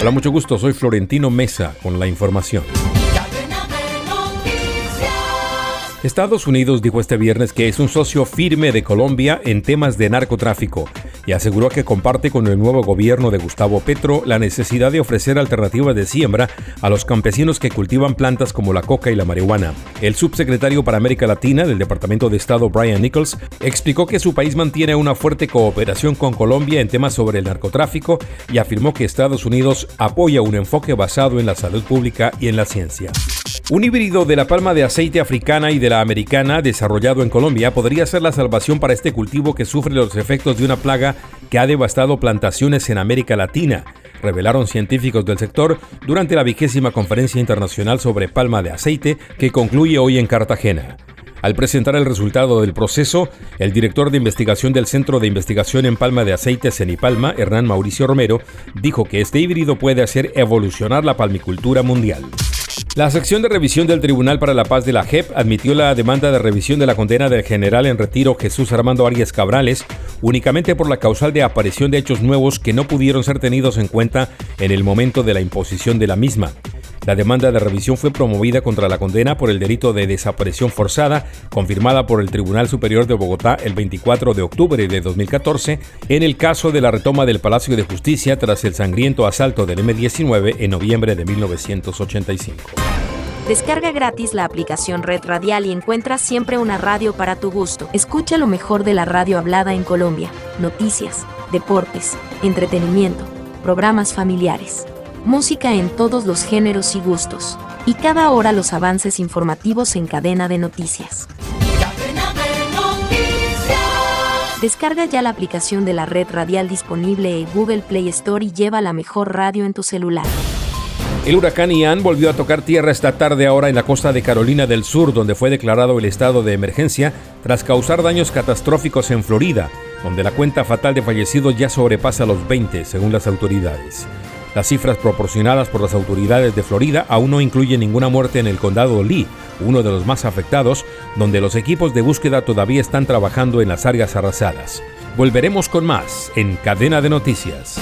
Hola, mucho gusto. Soy Florentino Mesa con la información. Estados Unidos dijo este viernes que es un socio firme de Colombia en temas de narcotráfico y aseguró que comparte con el nuevo gobierno de Gustavo Petro la necesidad de ofrecer alternativas de siembra a los campesinos que cultivan plantas como la coca y la marihuana. El subsecretario para América Latina del Departamento de Estado Brian Nichols explicó que su país mantiene una fuerte cooperación con Colombia en temas sobre el narcotráfico y afirmó que Estados Unidos apoya un enfoque basado en la salud pública y en la ciencia. Un híbrido de la palma de aceite africana y de la americana desarrollado en Colombia podría ser la salvación para este cultivo que sufre los efectos de una plaga que ha devastado plantaciones en América Latina, revelaron científicos del sector durante la vigésima conferencia internacional sobre palma de aceite que concluye hoy en Cartagena. Al presentar el resultado del proceso, el director de investigación del Centro de Investigación en Palma de Aceite Cenipalma, Hernán Mauricio Romero, dijo que este híbrido puede hacer evolucionar la palmicultura mundial. La sección de revisión del Tribunal para la Paz de la JEP admitió la demanda de revisión de la condena del general en retiro Jesús Armando Arias Cabrales únicamente por la causal de aparición de hechos nuevos que no pudieron ser tenidos en cuenta en el momento de la imposición de la misma. La demanda de revisión fue promovida contra la condena por el delito de desaparición forzada, confirmada por el Tribunal Superior de Bogotá el 24 de octubre de 2014, en el caso de la retoma del Palacio de Justicia tras el sangriento asalto del M-19 en noviembre de 1985. Descarga gratis la aplicación Red Radial y encuentra siempre una radio para tu gusto. Escucha lo mejor de la radio hablada en Colombia, noticias, deportes, entretenimiento, programas familiares música en todos los géneros y gustos, y cada hora los avances informativos en cadena de noticias. Descarga ya la aplicación de la red radial disponible en Google Play Store y lleva la mejor radio en tu celular. El huracán Ian volvió a tocar tierra esta tarde ahora en la costa de Carolina del Sur, donde fue declarado el estado de emergencia tras causar daños catastróficos en Florida, donde la cuenta fatal de fallecidos ya sobrepasa los 20, según las autoridades. Las cifras proporcionadas por las autoridades de Florida aún no incluyen ninguna muerte en el condado Lee, uno de los más afectados, donde los equipos de búsqueda todavía están trabajando en las áreas arrasadas. Volveremos con más en Cadena de Noticias.